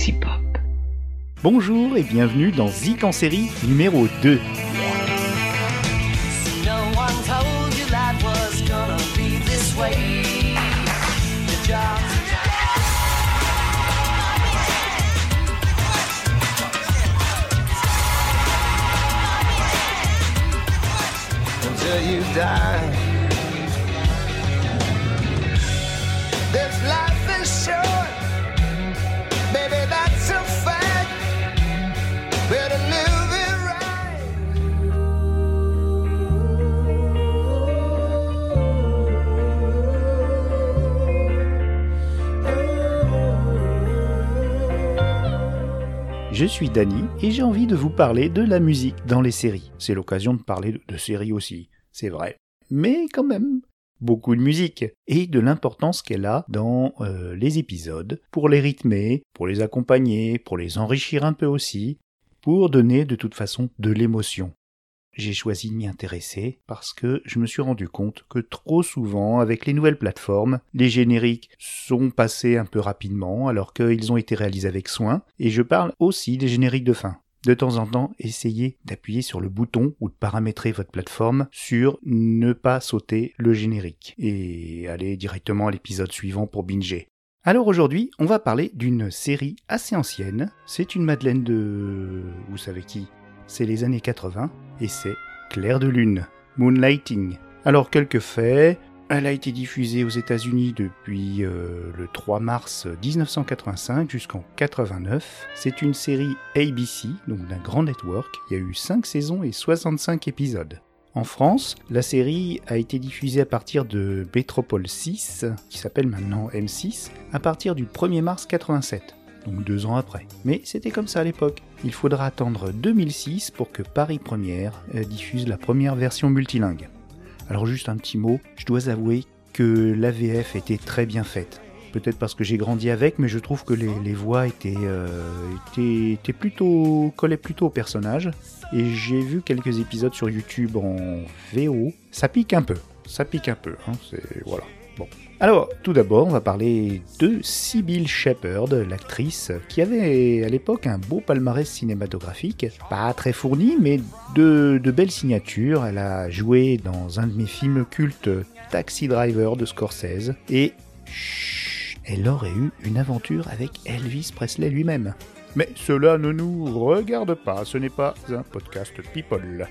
sexy pop. Bonjour et bienvenue dans Zik en série numéro 2. No Je suis Dany et j'ai envie de vous parler de la musique dans les séries. C'est l'occasion de parler de- séries aussi, c'est vrai. Mais quand même, beaucoup de musique et de l'importance qu'elle a dans euh, les épisodes, pour les rythmer, pour les accompagner, pour les enrichir un peu aussi, pour donner de toute façon de l'émotion. J'ai choisi de m'y intéresser parce que je me suis rendu compte que trop souvent, avec les nouvelles plateformes, les génériques sont passés un peu rapidement alors qu'ils ont été réalisés avec soin, et je parle aussi des génériques de fin. De temps en temps, essayez d'appuyer sur le bouton ou de paramétrer votre plateforme sur ne pas sauter le générique et aller directement à l'épisode suivant pour binger. Alors aujourd'hui, on va parler d'une série assez ancienne. C'est une Madeleine de... Vous savez qui? C'est les années 80 et c'est Clair de Lune, Moonlighting. Alors quelques faits, elle a été diffusée aux États-Unis depuis euh, le 3 mars 1985 jusqu'en 89. C'est une série ABC, donc d'un grand network. Il y a eu 5 saisons et 65 épisodes. En France, la série a été diffusée à partir de Métropole 6, qui s'appelle maintenant M6, à partir du 1er mars 87, donc deux ans après. Mais c'était comme ça à l'époque. Il faudra attendre 2006 pour que Paris Première euh, diffuse la première version multilingue. Alors juste un petit mot, je dois avouer que l'AVF était très bien faite. Peut-être parce que j'ai grandi avec, mais je trouve que les, voix étaient, euh, étaient, étaient plutôt collaient plutôt au personnage. Et j'ai vu quelques épisodes sur YouTube en VO. Ça pique un peu, ça pique un peu. Hein, c'est voilà. Bon. Alors, tout d'abord, on va parler de Sybil Shepherd, l'actrice, qui avait à l'époque un beau palmarès cinématographique, pas très fourni, mais de, de belles signatures. Elle a joué dans un de mes films cultes, Taxi Driver de Scorsese, et chut, elle aurait eu une aventure avec Elvis Presley lui-même. Mais cela ne nous regarde pas, ce n'est pas un podcast People.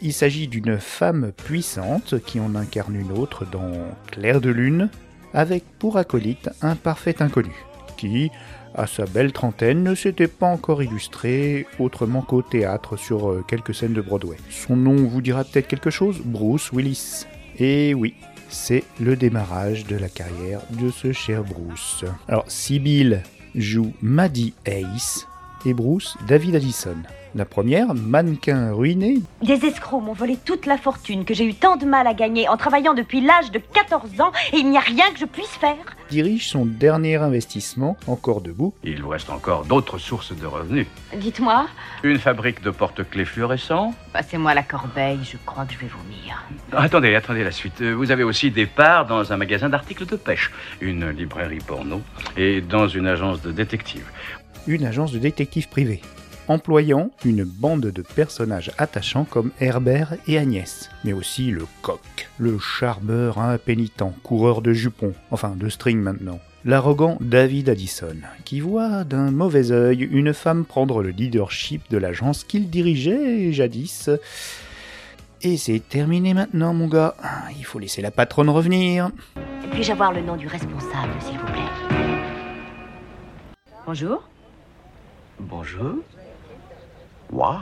Il s'agit d'une femme puissante qui en incarne une autre dans Clair de Lune, avec pour acolyte un parfait inconnu, qui, à sa belle trentaine, ne s'était pas encore illustré autrement qu'au théâtre sur euh, quelques scènes de Broadway. Son nom vous dira peut-être quelque chose Bruce Willis. Et oui, c'est le démarrage de la carrière de ce cher Bruce. Alors, Sibyl joue Maddie Ace et Bruce David Addison. La première, mannequin ruiné, Des escrocs m'ont volé toute la fortune que j'ai eu tant de mal à gagner en travaillant depuis l'âge de 14 ans et il n'y a rien que je puisse faire. dirige son dernier investissement, encore debout, Il vous reste encore d'autres sources de revenus. Dites-moi, Une fabrique de porte-clés fluorescents. passez-moi la corbeille, je crois que je vais vomir. Attendez, attendez la suite. Euh, Vous avez aussi des parts dans un magasin d'articles de pêche, une librairie porno et dans une agence de détectives. Une agence de détectives privés, employant une bande de personnages attachants comme Herbert et Agnès, mais aussi le coq, le charmeur impénitent, coureur de jupons, enfin de string maintenant, l'arrogant David Addison, qui voit d'un mauvais œil une femme prendre le leadership de l'agence qu'il dirigeait jadis. Et c'est terminé maintenant, mon gars. Il faut laisser la patronne revenir. Puis-je avoir le nom du responsable, s'il vous plaît? Bonjour. Bonjour. Waouh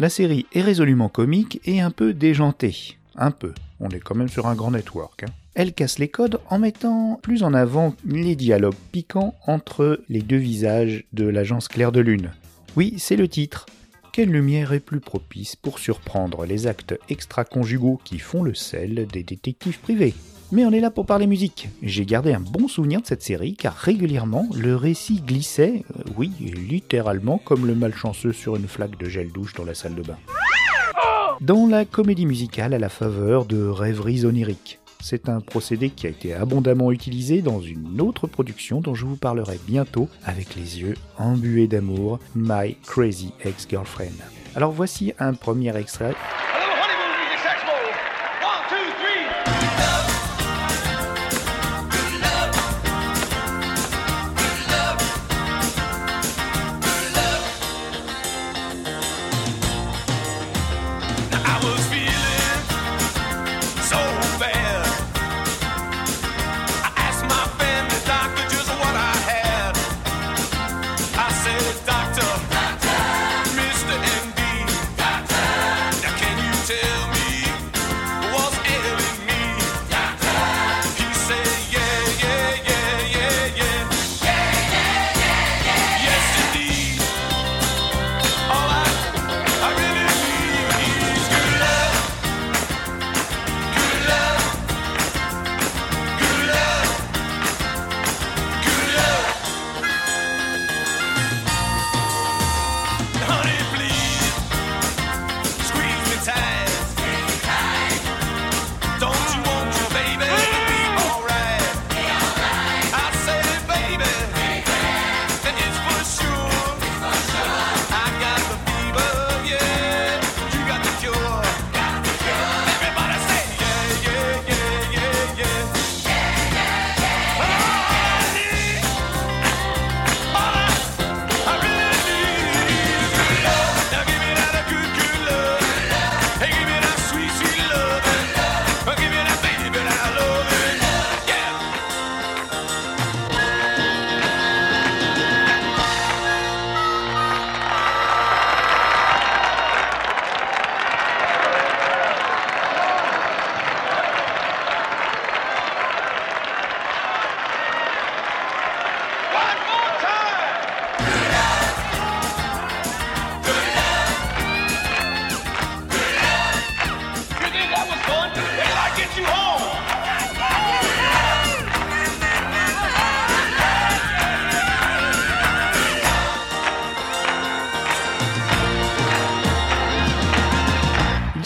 La série est résolument comique et un peu déjantée. Un peu. On est quand même sur un grand network. hein. Elle casse les codes en mettant plus en avant les dialogues piquants entre les deux visages de l'agence Claire de Lune. Oui, c'est le titre. Quelle lumière est plus propice pour surprendre les actes extra-conjugaux qui font le sel des détectives privés? Mais on est là pour parler musique. J'ai gardé un bon souvenir de cette série car régulièrement le récit glissait, euh, oui, littéralement comme le malchanceux sur une flaque de gel douche dans la salle de bain. Dans la comédie musicale à la faveur de rêveries oniriques. C'est un procédé qui a été abondamment utilisé dans une autre production dont je vous parlerai bientôt avec les yeux embués d'amour, My Crazy Ex-Girlfriend. Alors voici un premier extrait.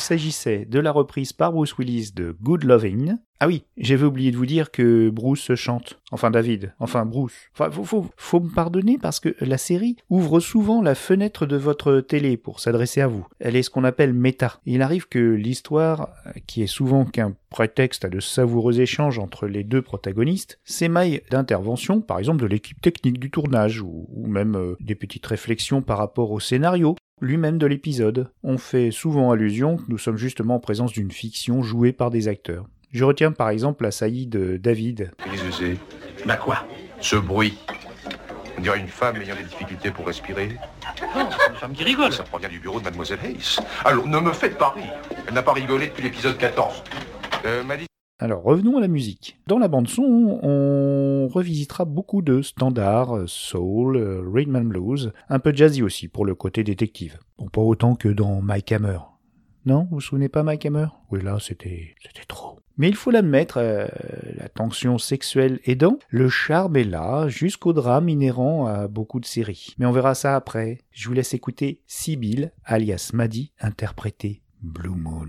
S'agissait de la reprise par Bruce Willis de Good Loving. Ah oui, j'avais oublié de vous dire que Bruce chante. Enfin David, enfin Bruce. Enfin, faut, faut, faut me pardonner parce que la série ouvre souvent la fenêtre de votre télé pour s'adresser à vous. Elle est ce qu'on appelle méta. Il arrive que l'histoire, qui est souvent qu'un prétexte à de savoureux échanges entre les deux protagonistes, s'émaille d'interventions, par exemple de l'équipe technique du tournage, ou, même euh, des petites réflexions par rapport au scénario, lui-même de l'épisode. On fait souvent allusion que nous sommes justement en présence d'une fiction jouée par des acteurs. Je retiens par exemple la saillie de David. Qu'est-ce que c'est Bah quoi? Ce bruit. On dirait une femme ayant des difficultés pour respirer. Une femme qui rigole. Ça provient du bureau de Mademoiselle Hayes. Alors, ne me faites pas rire. Elle n'a pas rigolé depuis l'épisode 14. Euh, m'a dit Alors revenons à la musique. Dans la bande son, on revisitera beaucoup de standards, euh, soul, euh, rhythm and blues, un peu jazzy aussi pour le côté détective. Bon, pas autant que dans Mike Hammer. Non, vous vous souvenez pas Mike Hammer Oui, là, c'était trop. Mais il faut l'admettre, euh, la tension sexuelle aidant, le charme est là, jusqu'au drame inhérent à beaucoup de séries. Mais on verra ça après. Je vous laisse écouter Sibyl, alias Maddy, interprétée Blue Moon.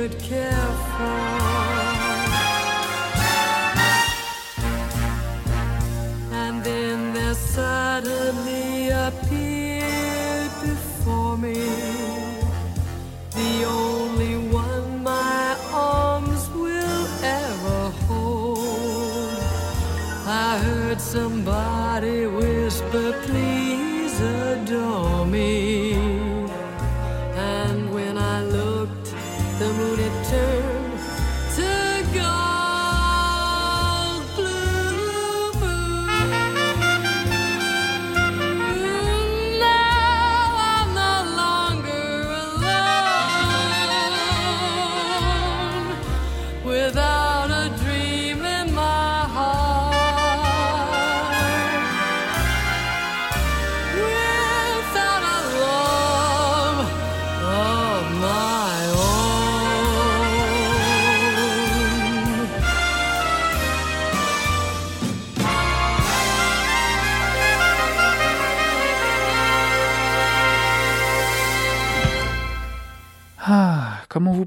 should care for.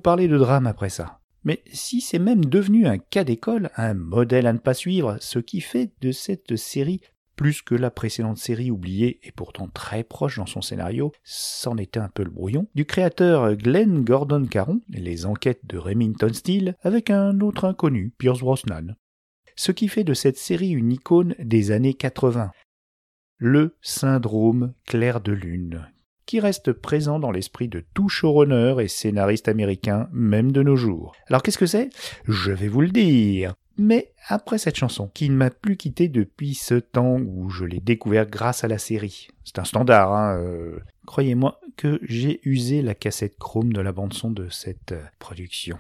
Parler de drame après ça Mais si c'est même devenu un cas d'école, un modèle à ne pas suivre, ce qui fait de cette série plus que la précédente série oubliée et pourtant très proche dans son scénario, c'en était un peu le brouillon, du créateur Glenn Gordon Caron, Les enquêtes de Remington Steele, avec un autre inconnu, Pierce Brosnan. Ce qui fait de cette série une icône des années 80. Le syndrome clair de lune, qui reste présent dans l'esprit de tout showrunner et scénariste américain, même de nos jours. Alors qu'est-ce que c'est? Je vais vous le dire. Mais après cette chanson, qui ne m'a plus quitté depuis ce temps où je l'ai découvert grâce à la série, c'est un standard, hein, euh, croyez-moi que j'ai usé la cassette chrome de la bande-son de cette euh, production.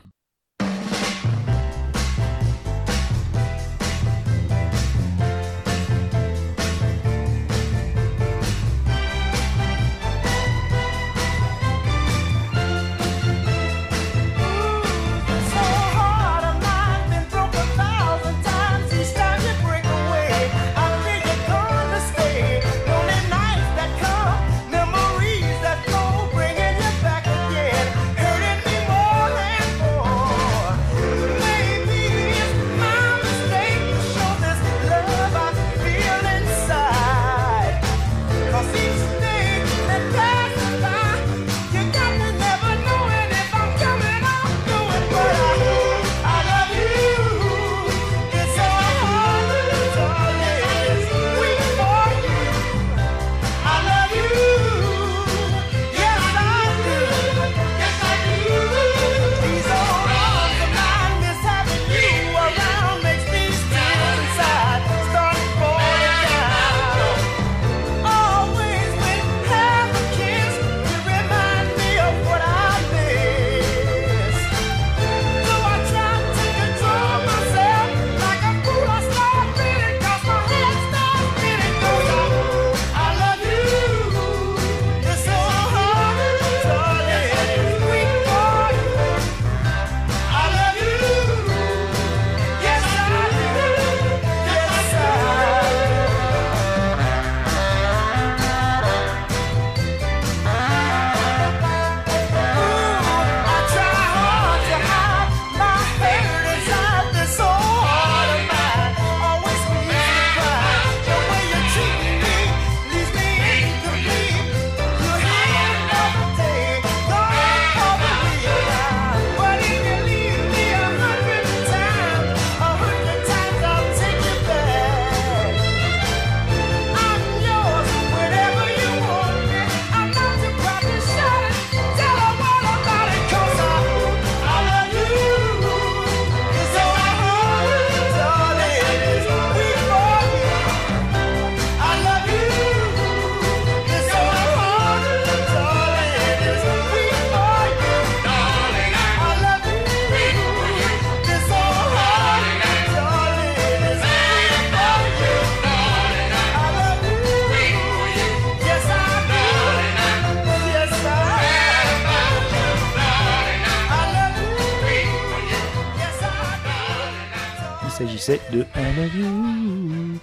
S'agissait de I.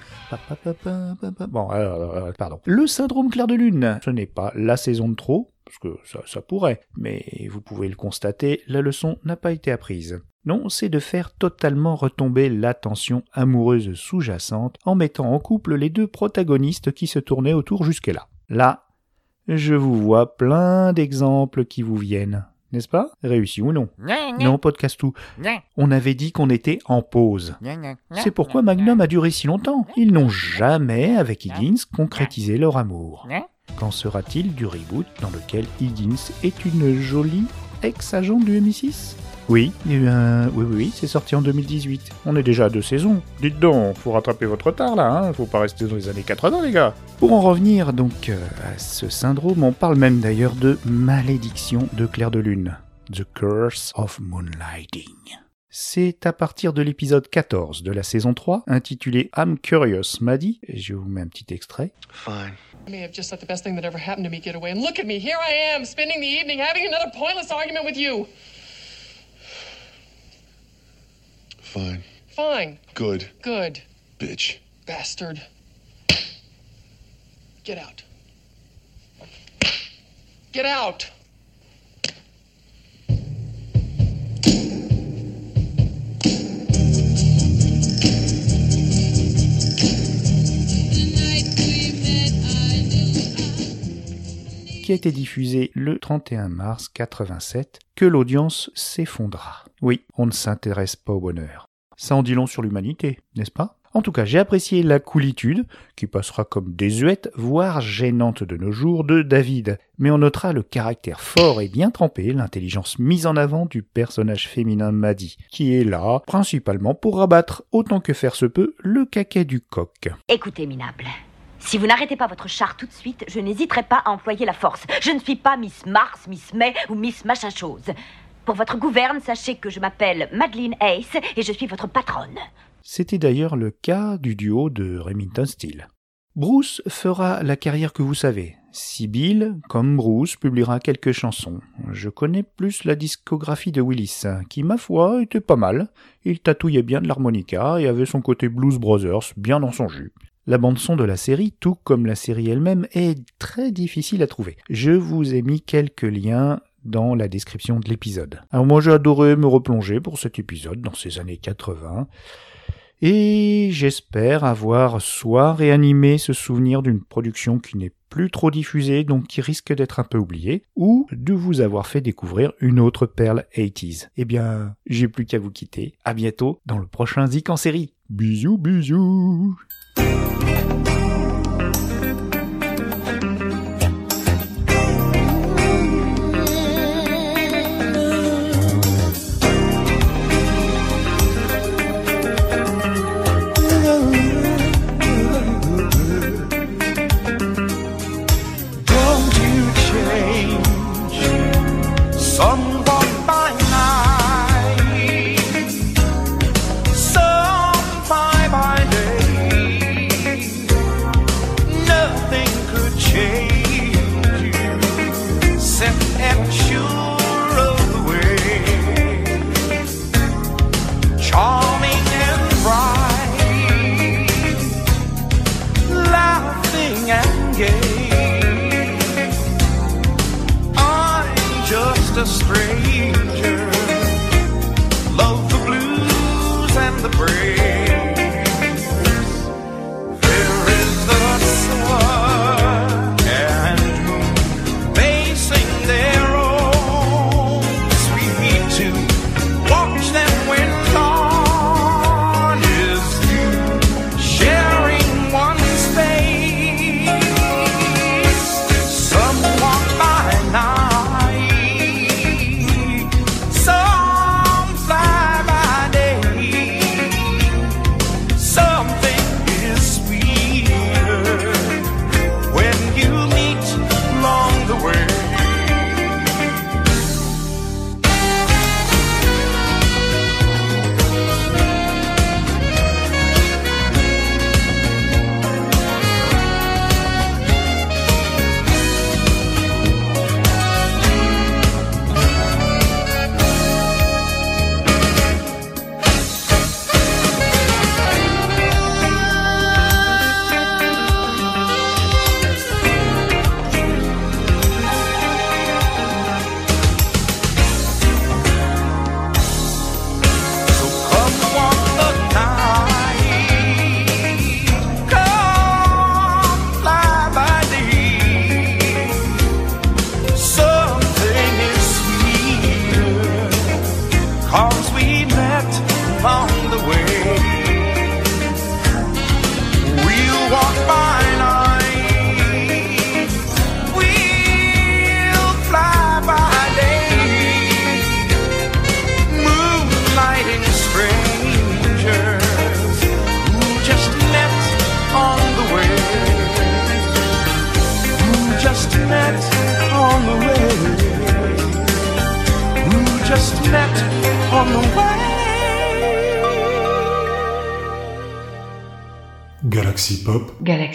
Bon, alors, euh, pardon. Le syndrome clair de lune, ce n'est pas la saison de trop, parce que ça, ça pourrait, mais vous pouvez le constater, la leçon n'a pas été apprise. Non, c'est de faire totalement retomber la tension amoureuse sous-jacente en mettant en couple les deux protagonistes qui se tournaient autour jusque-là. Là, je vous vois plein d'exemples qui vous viennent. N'est-ce pas? Réussi ou non? Non, podcast tout. On avait dit qu'on était en pause. C'est pourquoi Magnum a duré si longtemps. Ils n'ont jamais, avec Higgins, concrétisé leur amour. Qu'en sera-t-il du reboot dans lequel Higgins est une jolie ex-agent du MI6 oui, il y a eu un- oui, oui, oui, c'est sorti en 2018. On est déjà à deux saisons. Dites donc, faut rattraper votre retard là, hein faut pas rester dans les années 80 les gars. Pour en revenir donc euh, à ce syndrome, on parle même d'ailleurs de malédiction de clair de lune. The Curse of Moonlighting. C'est à partir de l'épisode 14 de la saison 3, intitulé I'm Curious, m'a dit, et je vous mets un petit extrait. Fine. I may have just let the best thing that ever happened to me get away. And look at me, here I am, spending the evening having another pointless argument with you. Fine. Fine, Good. good, Bitch. bastard. Get out. Get out. A été diffusé le 31 mars 87, que l'audience s'effondra. Oui, on ne s'intéresse pas au bonheur. Ça en dit long sur l'humanité, n'est-ce pas? En tout cas, j'ai apprécié la coolitude, qui passera comme désuète, voire gênante de nos jours, de David, mais on notera le caractère fort et bien trempé, l'intelligence mise en avant du personnage féminin Maddy, qui est là, principalement pour rabattre, autant que faire se peut, le caquet du coq. Écoutez, minable. Si vous n'arrêtez pas votre char tout de suite, je n'hésiterai pas à employer la force. Je ne suis pas Miss Mars, Miss May ou Miss Machin Chose. Pour votre gouverne, sachez que je m'appelle Madeleine Ace et je suis votre patronne. C'était d'ailleurs le cas du duo de Remington Steele. Bruce fera la carrière que vous savez. Sibyl, comme Bruce, publiera quelques chansons. Je connais plus la discographie de Willis, qui, ma foi, était pas mal. Il tatouillait bien de l'harmonica et avait son côté Blues Brothers bien dans son jus. La bande-son de la série, tout comme la série elle-même, est très difficile à trouver. Je vous ai mis quelques liens dans la description de l'épisode. Alors moi j'ai adoré me replonger pour cet épisode dans ces années 80 et j'espère avoir soit réanimé ce souvenir d'une production qui n'est plus trop diffusée, donc qui risque d'être un peu oubliée, ou de vous avoir fait découvrir une autre perle 80s. Eh bien, j'ai plus qu'à vous quitter. À bientôt dans le prochain Zik en série. Bisous, bisous.